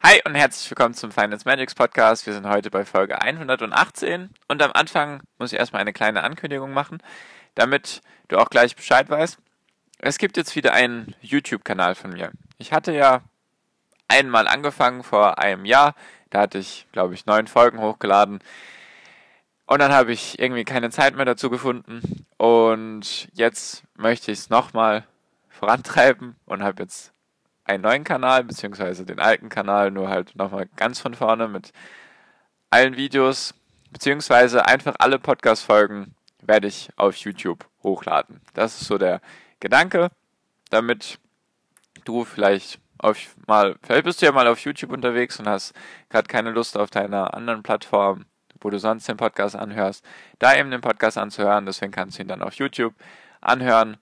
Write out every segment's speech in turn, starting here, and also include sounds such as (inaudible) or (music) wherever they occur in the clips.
Hi und herzlich willkommen zum Finance Magics Podcast. Wir sind heute bei Folge 118 und am Anfang muss ich erstmal eine kleine Ankündigung machen, damit du auch gleich Bescheid weißt. Es gibt jetzt wieder einen YouTube-Kanal von mir. Ich hatte ja einmal angefangen vor einem Jahr, da hatte ich, glaube ich, neun Folgen hochgeladen. Und dann habe ich irgendwie keine Zeit mehr dazu gefunden. Und jetzt möchte ich es nochmal vorantreiben und habe jetzt einen neuen Kanal, beziehungsweise den alten Kanal, nur halt nochmal ganz von vorne mit allen Videos, beziehungsweise einfach alle Podcast-Folgen werde ich auf YouTube hochladen. Das ist so der Gedanke, damit du vielleicht auf mal, vielleicht bist du ja mal auf YouTube unterwegs und hast gerade keine Lust auf deiner anderen Plattform, wo du sonst den Podcast anhörst, da eben den Podcast anzuhören. Deswegen kannst du ihn dann auf YouTube anhören.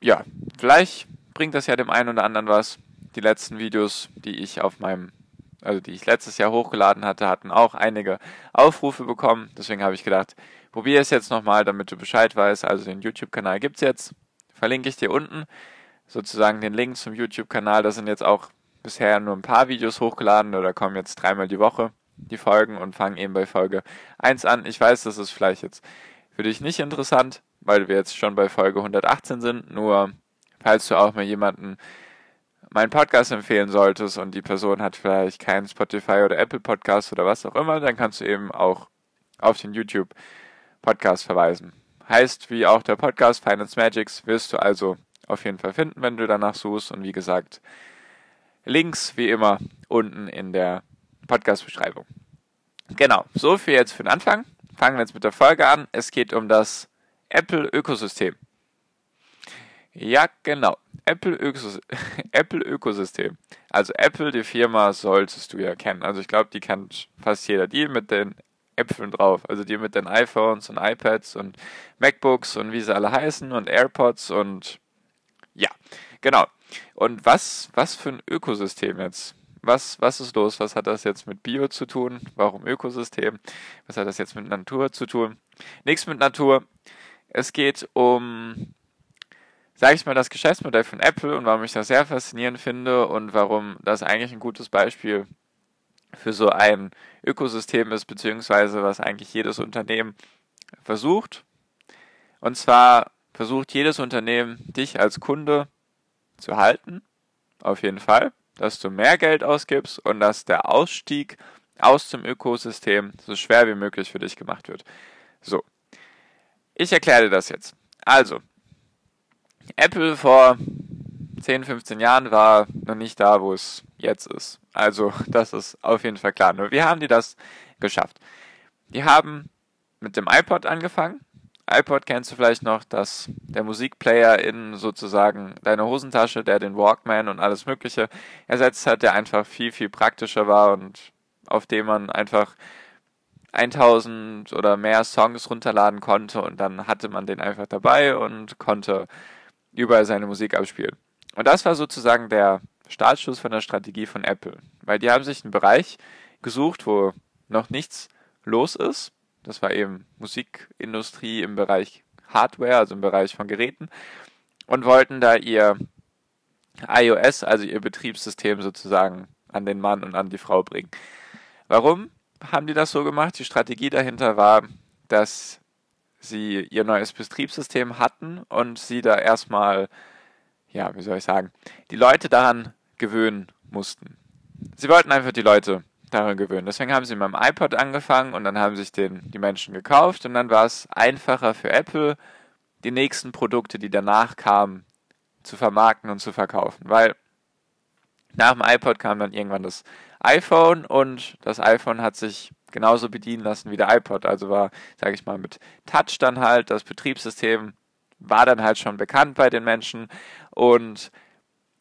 Ja, vielleicht bringt das ja dem einen oder anderen was. Die letzten Videos, die ich auf meinem, also die ich letztes Jahr hochgeladen hatte, hatten auch einige Aufrufe bekommen. Deswegen habe ich gedacht, probiere es jetzt nochmal, damit du Bescheid weißt. Also den YouTube-Kanal gibt es jetzt. Verlinke ich dir unten sozusagen den Link zum YouTube-Kanal. Da sind jetzt auch bisher nur ein paar Videos hochgeladen oder kommen jetzt dreimal die Woche die Folgen und fangen eben bei Folge 1 an. Ich weiß, das ist vielleicht jetzt für dich nicht interessant, weil wir jetzt schon bei Folge 118 sind, nur falls du auch mal jemanden meinen Podcast empfehlen solltest und die Person hat vielleicht keinen Spotify oder Apple Podcast oder was auch immer, dann kannst du eben auch auf den YouTube Podcast verweisen. Heißt, wie auch der Podcast Finance Magics wirst du also auf jeden Fall finden, wenn du danach suchst und wie gesagt, Links wie immer unten in der Podcast-Beschreibung. Genau, so viel jetzt für den Anfang. Fangen wir jetzt mit der Folge an. Es geht um das Apple-Ökosystem. Ja, genau. Apple, Ökos (laughs) Apple Ökosystem. Also Apple, die Firma, solltest du ja kennen. Also ich glaube, die kennt fast jeder. Die mit den Äpfeln drauf. Also die mit den iPhones und iPads und MacBooks und wie sie alle heißen und AirPods und ja, genau. Und was, was für ein Ökosystem jetzt? Was, was ist los? Was hat das jetzt mit Bio zu tun? Warum Ökosystem? Was hat das jetzt mit Natur zu tun? Nichts mit Natur. Es geht um sage ich mal, das Geschäftsmodell von Apple und warum ich das sehr faszinierend finde und warum das eigentlich ein gutes Beispiel für so ein Ökosystem ist, beziehungsweise was eigentlich jedes Unternehmen versucht. Und zwar versucht jedes Unternehmen, dich als Kunde zu halten, auf jeden Fall, dass du mehr Geld ausgibst und dass der Ausstieg aus dem Ökosystem so schwer wie möglich für dich gemacht wird. So, ich erkläre dir das jetzt. Also, Apple vor 10, 15 Jahren war noch nicht da, wo es jetzt ist. Also, (laughs) das ist auf jeden Fall klar. Nur wie haben die das geschafft? Die haben mit dem iPod angefangen. iPod kennst du vielleicht noch, dass der Musikplayer in sozusagen deine Hosentasche, der den Walkman und alles Mögliche ersetzt hat, der einfach viel, viel praktischer war und auf dem man einfach 1000 oder mehr Songs runterladen konnte und dann hatte man den einfach dabei und konnte überall seine Musik abspielen. Und das war sozusagen der Startschuss von der Strategie von Apple, weil die haben sich einen Bereich gesucht, wo noch nichts los ist. Das war eben Musikindustrie im Bereich Hardware, also im Bereich von Geräten, und wollten da ihr iOS, also ihr Betriebssystem sozusagen an den Mann und an die Frau bringen. Warum haben die das so gemacht? Die Strategie dahinter war, dass sie ihr neues Betriebssystem hatten und sie da erstmal, ja, wie soll ich sagen, die Leute daran gewöhnen mussten. Sie wollten einfach die Leute daran gewöhnen. Deswegen haben sie mit dem iPod angefangen und dann haben sich den, die Menschen gekauft und dann war es einfacher für Apple, die nächsten Produkte, die danach kamen, zu vermarkten und zu verkaufen. Weil nach dem iPod kam dann irgendwann das iPhone und das iPhone hat sich genauso bedienen lassen wie der iPod. Also war, sage ich mal, mit Touch dann halt das Betriebssystem war dann halt schon bekannt bei den Menschen und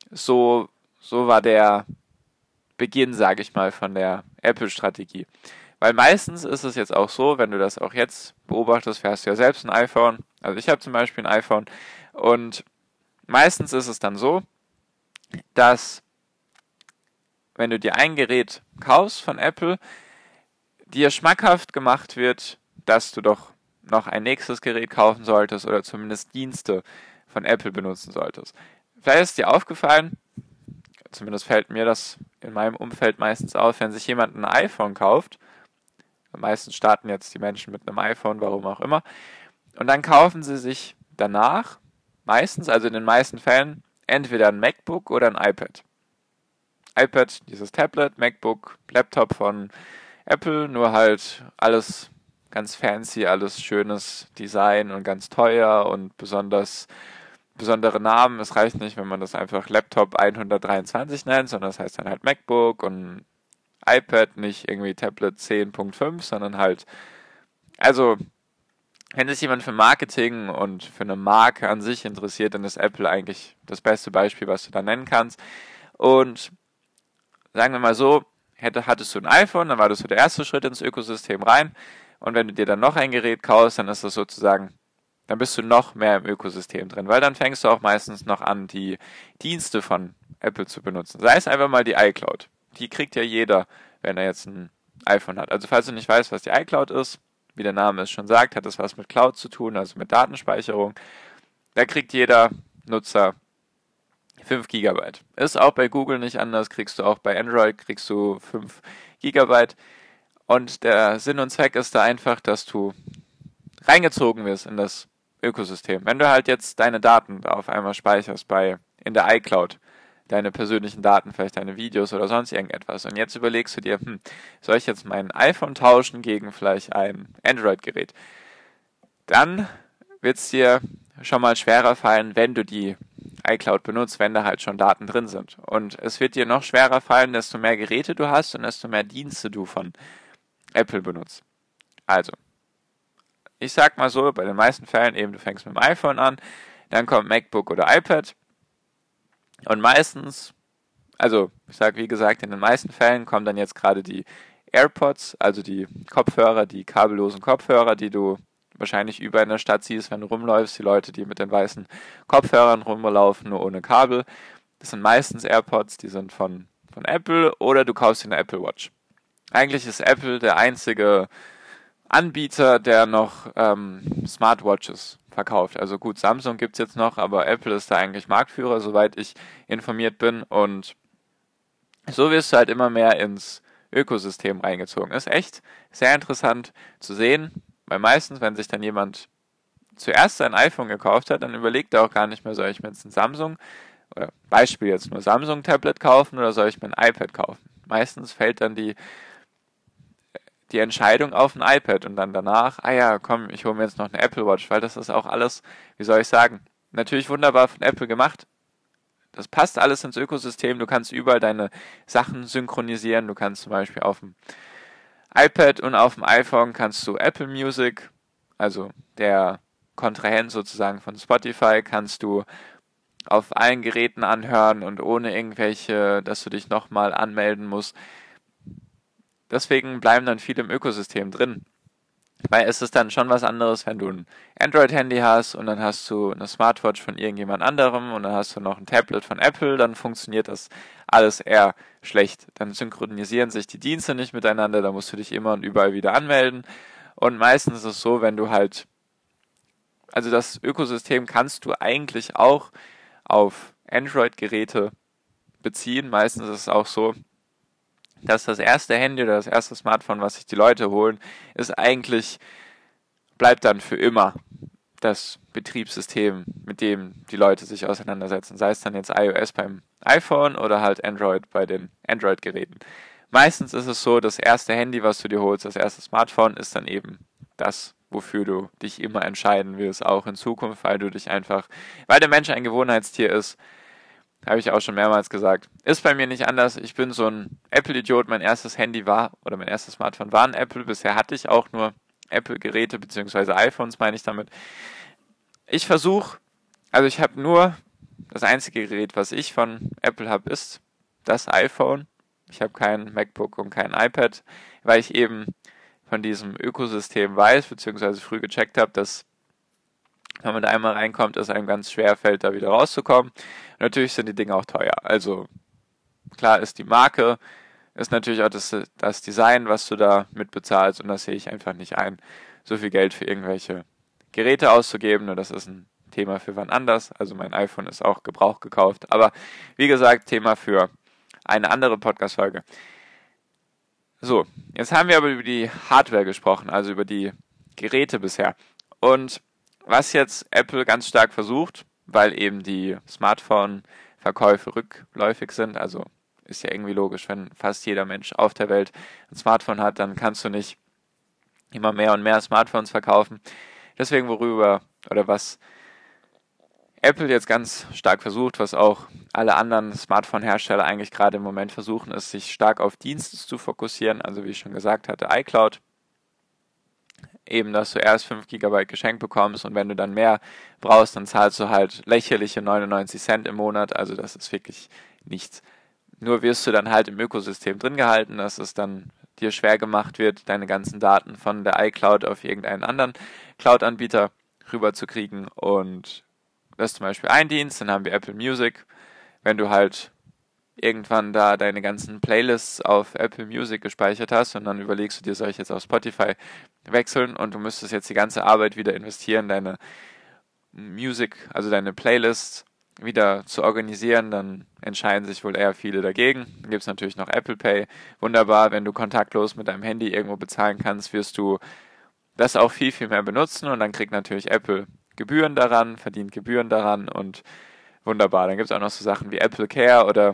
so so war der Beginn, sage ich mal, von der Apple-Strategie. Weil meistens ist es jetzt auch so, wenn du das auch jetzt beobachtest, fährst du ja selbst ein iPhone. Also ich habe zum Beispiel ein iPhone. Und meistens ist es dann so, dass wenn du dir ein Gerät kaufst von Apple, dir schmackhaft gemacht wird, dass du doch noch ein nächstes Gerät kaufen solltest oder zumindest Dienste von Apple benutzen solltest. Vielleicht ist dir aufgefallen, zumindest fällt mir das in meinem Umfeld meistens auf, wenn sich jemand ein iPhone kauft, Meistens starten jetzt die Menschen mit einem iPhone, warum auch immer. Und dann kaufen sie sich danach, meistens, also in den meisten Fällen, entweder ein MacBook oder ein iPad. iPad, dieses Tablet, MacBook, Laptop von Apple, nur halt alles ganz fancy, alles schönes Design und ganz teuer und besonders besondere Namen. Es reicht nicht, wenn man das einfach Laptop 123 nennt, sondern das heißt dann halt MacBook und iPad, nicht irgendwie Tablet 10.5, sondern halt, also, wenn sich jemand für Marketing und für eine Marke an sich interessiert, dann ist Apple eigentlich das beste Beispiel, was du da nennen kannst. Und sagen wir mal so, hätte, hattest du ein iPhone, dann war das so der erste Schritt ins Ökosystem rein. Und wenn du dir dann noch ein Gerät kaufst, dann ist das sozusagen, dann bist du noch mehr im Ökosystem drin, weil dann fängst du auch meistens noch an, die Dienste von Apple zu benutzen. Sei es einfach mal die iCloud die kriegt ja jeder, wenn er jetzt ein iPhone hat. Also falls du nicht weißt, was die iCloud ist, wie der Name es schon sagt, hat es was mit Cloud zu tun, also mit Datenspeicherung. Da kriegt jeder Nutzer 5 GB. Ist auch bei Google nicht anders, kriegst du auch bei Android, kriegst du 5 GB. Und der Sinn und Zweck ist da einfach, dass du reingezogen wirst in das Ökosystem. Wenn du halt jetzt deine Daten da auf einmal speicherst bei in der iCloud, deine persönlichen Daten, vielleicht deine Videos oder sonst irgendetwas. Und jetzt überlegst du dir, hm, soll ich jetzt mein iPhone tauschen gegen vielleicht ein Android-Gerät? Dann wird es dir schon mal schwerer fallen, wenn du die iCloud benutzt, wenn da halt schon Daten drin sind. Und es wird dir noch schwerer fallen, desto mehr Geräte du hast und desto mehr Dienste du von Apple benutzt. Also, ich sag mal so, bei den meisten Fällen eben, du fängst mit dem iPhone an, dann kommt MacBook oder iPad, und meistens, also ich sage wie gesagt, in den meisten Fällen kommen dann jetzt gerade die AirPods, also die Kopfhörer, die kabellosen Kopfhörer, die du wahrscheinlich über in der Stadt siehst, wenn du rumläufst, die Leute, die mit den weißen Kopfhörern rumlaufen, nur ohne Kabel. Das sind meistens AirPods, die sind von, von Apple oder du kaufst dir eine Apple Watch. Eigentlich ist Apple der einzige Anbieter, der noch ähm, Smartwatches verkauft. Also gut, Samsung gibt es jetzt noch, aber Apple ist da eigentlich Marktführer, soweit ich informiert bin. Und so wirst du halt immer mehr ins Ökosystem reingezogen. Ist echt sehr interessant zu sehen, weil meistens, wenn sich dann jemand zuerst sein iPhone gekauft hat, dann überlegt er auch gar nicht mehr, soll ich mir jetzt ein Samsung oder Beispiel jetzt nur Samsung Tablet kaufen oder soll ich mir ein iPad kaufen? Meistens fällt dann die die Entscheidung auf ein iPad und dann danach, ah ja, komm, ich hole mir jetzt noch eine Apple Watch, weil das ist auch alles, wie soll ich sagen, natürlich wunderbar von Apple gemacht. Das passt alles ins Ökosystem. Du kannst überall deine Sachen synchronisieren. Du kannst zum Beispiel auf dem iPad und auf dem iPhone kannst du Apple Music, also der Kontrahent sozusagen von Spotify, kannst du auf allen Geräten anhören und ohne irgendwelche, dass du dich nochmal anmelden musst. Deswegen bleiben dann viele im Ökosystem drin. Weil es ist dann schon was anderes, wenn du ein Android-Handy hast und dann hast du eine Smartwatch von irgendjemand anderem und dann hast du noch ein Tablet von Apple, dann funktioniert das alles eher schlecht. Dann synchronisieren sich die Dienste nicht miteinander, da musst du dich immer und überall wieder anmelden. Und meistens ist es so, wenn du halt, also das Ökosystem kannst du eigentlich auch auf Android-Geräte beziehen. Meistens ist es auch so, dass das erste Handy oder das erste Smartphone, was sich die Leute holen, ist eigentlich, bleibt dann für immer das Betriebssystem, mit dem die Leute sich auseinandersetzen. Sei es dann jetzt iOS beim iPhone oder halt Android bei den Android-Geräten. Meistens ist es so, das erste Handy, was du dir holst, das erste Smartphone, ist dann eben das, wofür du dich immer entscheiden wirst, auch in Zukunft, weil du dich einfach, weil der Mensch ein Gewohnheitstier ist, habe ich auch schon mehrmals gesagt. Ist bei mir nicht anders. Ich bin so ein Apple-Idiot. Mein erstes Handy war, oder mein erstes Smartphone war ein Apple. Bisher hatte ich auch nur Apple-Geräte, beziehungsweise iPhones, meine ich damit. Ich versuche, also ich habe nur, das einzige Gerät, was ich von Apple habe, ist das iPhone. Ich habe kein MacBook und kein iPad, weil ich eben von diesem Ökosystem weiß, beziehungsweise früh gecheckt habe, dass wenn man da einmal reinkommt, es einem ganz schwer fällt, da wieder rauszukommen. Und natürlich sind die Dinge auch teuer. Also klar ist die Marke, ist natürlich auch das, das Design, was du da mitbezahlst und das sehe ich einfach nicht ein, so viel Geld für irgendwelche Geräte auszugeben. Nur das ist ein Thema für wann anders. Also mein iPhone ist auch Gebrauch gekauft. Aber wie gesagt, Thema für eine andere Podcast-Folge. So, jetzt haben wir aber über die Hardware gesprochen, also über die Geräte bisher. Und was jetzt Apple ganz stark versucht, weil eben die Smartphone-Verkäufe rückläufig sind, also ist ja irgendwie logisch, wenn fast jeder Mensch auf der Welt ein Smartphone hat, dann kannst du nicht immer mehr und mehr Smartphones verkaufen. Deswegen worüber oder was Apple jetzt ganz stark versucht, was auch alle anderen Smartphone-Hersteller eigentlich gerade im Moment versuchen, ist, sich stark auf Dienste zu fokussieren. Also wie ich schon gesagt hatte, iCloud. Eben, dass du erst 5 GB geschenkt bekommst und wenn du dann mehr brauchst, dann zahlst du halt lächerliche 99 Cent im Monat. Also das ist wirklich nichts. Nur wirst du dann halt im Ökosystem drin gehalten, dass es dann dir schwer gemacht wird, deine ganzen Daten von der iCloud auf irgendeinen anderen Cloud-Anbieter rüberzukriegen und das ist zum Beispiel ein Dienst, dann haben wir Apple Music. Wenn du halt irgendwann da deine ganzen Playlists auf Apple Music gespeichert hast und dann überlegst du dir, soll ich jetzt auf Spotify wechseln und du müsstest jetzt die ganze Arbeit wieder investieren, deine Music, also deine Playlists wieder zu organisieren, dann entscheiden sich wohl eher viele dagegen. Dann gibt es natürlich noch Apple Pay. Wunderbar, wenn du kontaktlos mit deinem Handy irgendwo bezahlen kannst, wirst du das auch viel, viel mehr benutzen und dann kriegt natürlich Apple Gebühren daran, verdient Gebühren daran und wunderbar. Dann gibt es auch noch so Sachen wie Apple Care oder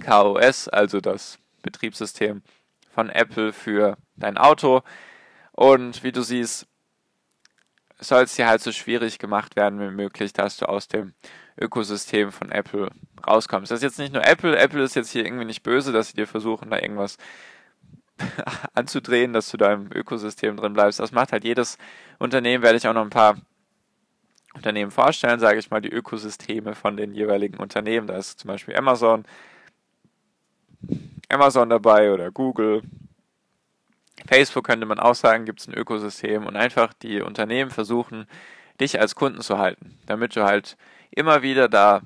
KOS, also das Betriebssystem von Apple für dein Auto. Und wie du siehst, soll es dir halt so schwierig gemacht werden wie möglich, dass du aus dem Ökosystem von Apple rauskommst. Das ist jetzt nicht nur Apple, Apple ist jetzt hier irgendwie nicht böse, dass sie dir versuchen, da irgendwas (laughs) anzudrehen, dass du da im Ökosystem drin bleibst. Das macht halt jedes Unternehmen, werde ich auch noch ein paar Unternehmen vorstellen, sage ich mal, die Ökosysteme von den jeweiligen Unternehmen. Da ist zum Beispiel Amazon, Amazon dabei oder Google. Facebook könnte man auch sagen, gibt es ein Ökosystem und einfach die Unternehmen versuchen, dich als Kunden zu halten, damit du halt immer wieder da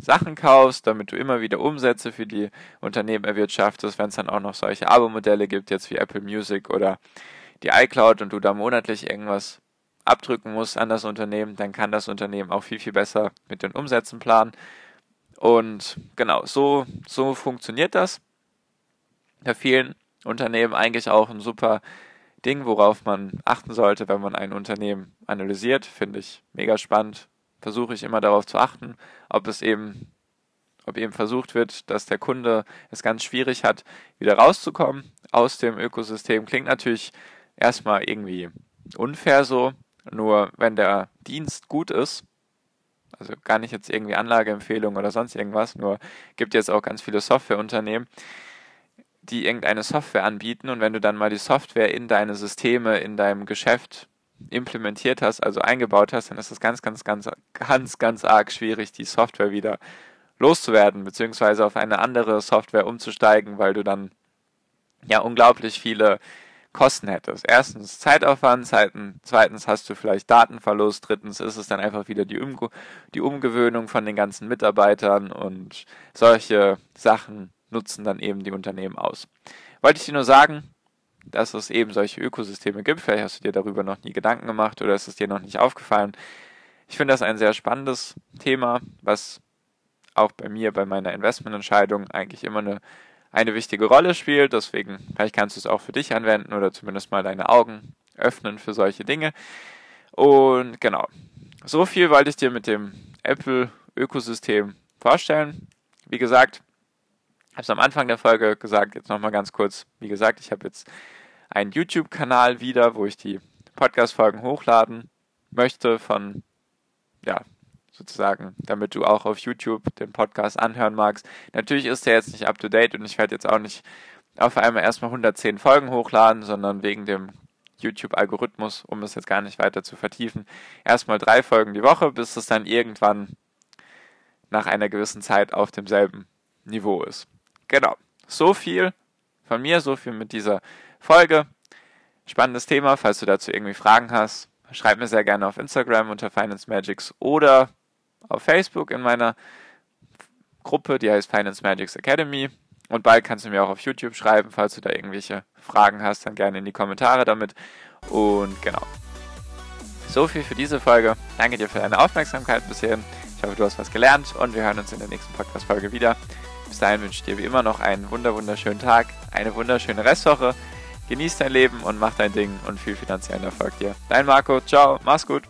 Sachen kaufst, damit du immer wieder Umsätze für die Unternehmen erwirtschaftest, wenn es dann auch noch solche Abo-Modelle gibt, jetzt wie Apple Music oder die iCloud und du da monatlich irgendwas abdrücken muss an das Unternehmen, dann kann das Unternehmen auch viel, viel besser mit den Umsätzen planen. Und genau, so, so funktioniert das. Bei vielen Unternehmen eigentlich auch ein super Ding, worauf man achten sollte, wenn man ein Unternehmen analysiert. Finde ich mega spannend. Versuche ich immer darauf zu achten, ob es eben, ob eben versucht wird, dass der Kunde es ganz schwierig hat, wieder rauszukommen aus dem Ökosystem. Klingt natürlich erstmal irgendwie unfair so, nur wenn der Dienst gut ist, also gar nicht jetzt irgendwie Anlageempfehlung oder sonst irgendwas, nur gibt jetzt auch ganz viele Softwareunternehmen, die irgendeine Software anbieten und wenn du dann mal die Software in deine Systeme, in deinem Geschäft implementiert hast, also eingebaut hast, dann ist es ganz, ganz, ganz, ganz, ganz arg schwierig, die Software wieder loszuwerden, beziehungsweise auf eine andere Software umzusteigen, weil du dann ja unglaublich viele Kosten hättest. Erstens Zeitaufwand, zweitens hast du vielleicht Datenverlust, drittens ist es dann einfach wieder die, um die Umgewöhnung von den ganzen Mitarbeitern und solche Sachen nutzen dann eben die Unternehmen aus. Wollte ich dir nur sagen, dass es eben solche Ökosysteme gibt. Vielleicht hast du dir darüber noch nie Gedanken gemacht oder ist es dir noch nicht aufgefallen. Ich finde das ein sehr spannendes Thema, was auch bei mir bei meiner Investmententscheidung eigentlich immer eine eine wichtige Rolle spielt. Deswegen, vielleicht kannst du es auch für dich anwenden oder zumindest mal deine Augen öffnen für solche Dinge. Und genau, so viel wollte ich dir mit dem Apple-Ökosystem vorstellen. Wie gesagt, habe es am Anfang der Folge gesagt, jetzt nochmal ganz kurz. Wie gesagt, ich habe jetzt einen YouTube-Kanal wieder, wo ich die Podcast-Folgen hochladen möchte von ja, sozusagen, damit du auch auf YouTube den Podcast anhören magst. Natürlich ist der jetzt nicht up to date und ich werde jetzt auch nicht auf einmal erstmal 110 Folgen hochladen, sondern wegen dem YouTube-Algorithmus, um es jetzt gar nicht weiter zu vertiefen, erstmal drei Folgen die Woche, bis es dann irgendwann nach einer gewissen Zeit auf demselben Niveau ist. Genau. so viel von mir, so viel mit dieser Folge. Spannendes Thema, falls du dazu irgendwie Fragen hast, schreib mir sehr gerne auf Instagram unter Finance Magics oder auf Facebook in meiner Gruppe, die heißt Finance Magics Academy. Und bald kannst du mir auch auf YouTube schreiben, falls du da irgendwelche Fragen hast, dann gerne in die Kommentare damit. Und genau. So viel für diese Folge. Danke dir für deine Aufmerksamkeit bis hierhin. Ich hoffe, du hast was gelernt und wir hören uns in der nächsten Podcast-Folge wieder. Bis dahin wünsche ich dir wie immer noch einen wunder wunderschönen Tag, eine wunderschöne Restwoche. Genieß dein Leben und mach dein Ding und viel finanziellen Erfolg dir. Dein Marco, ciao, mach's gut.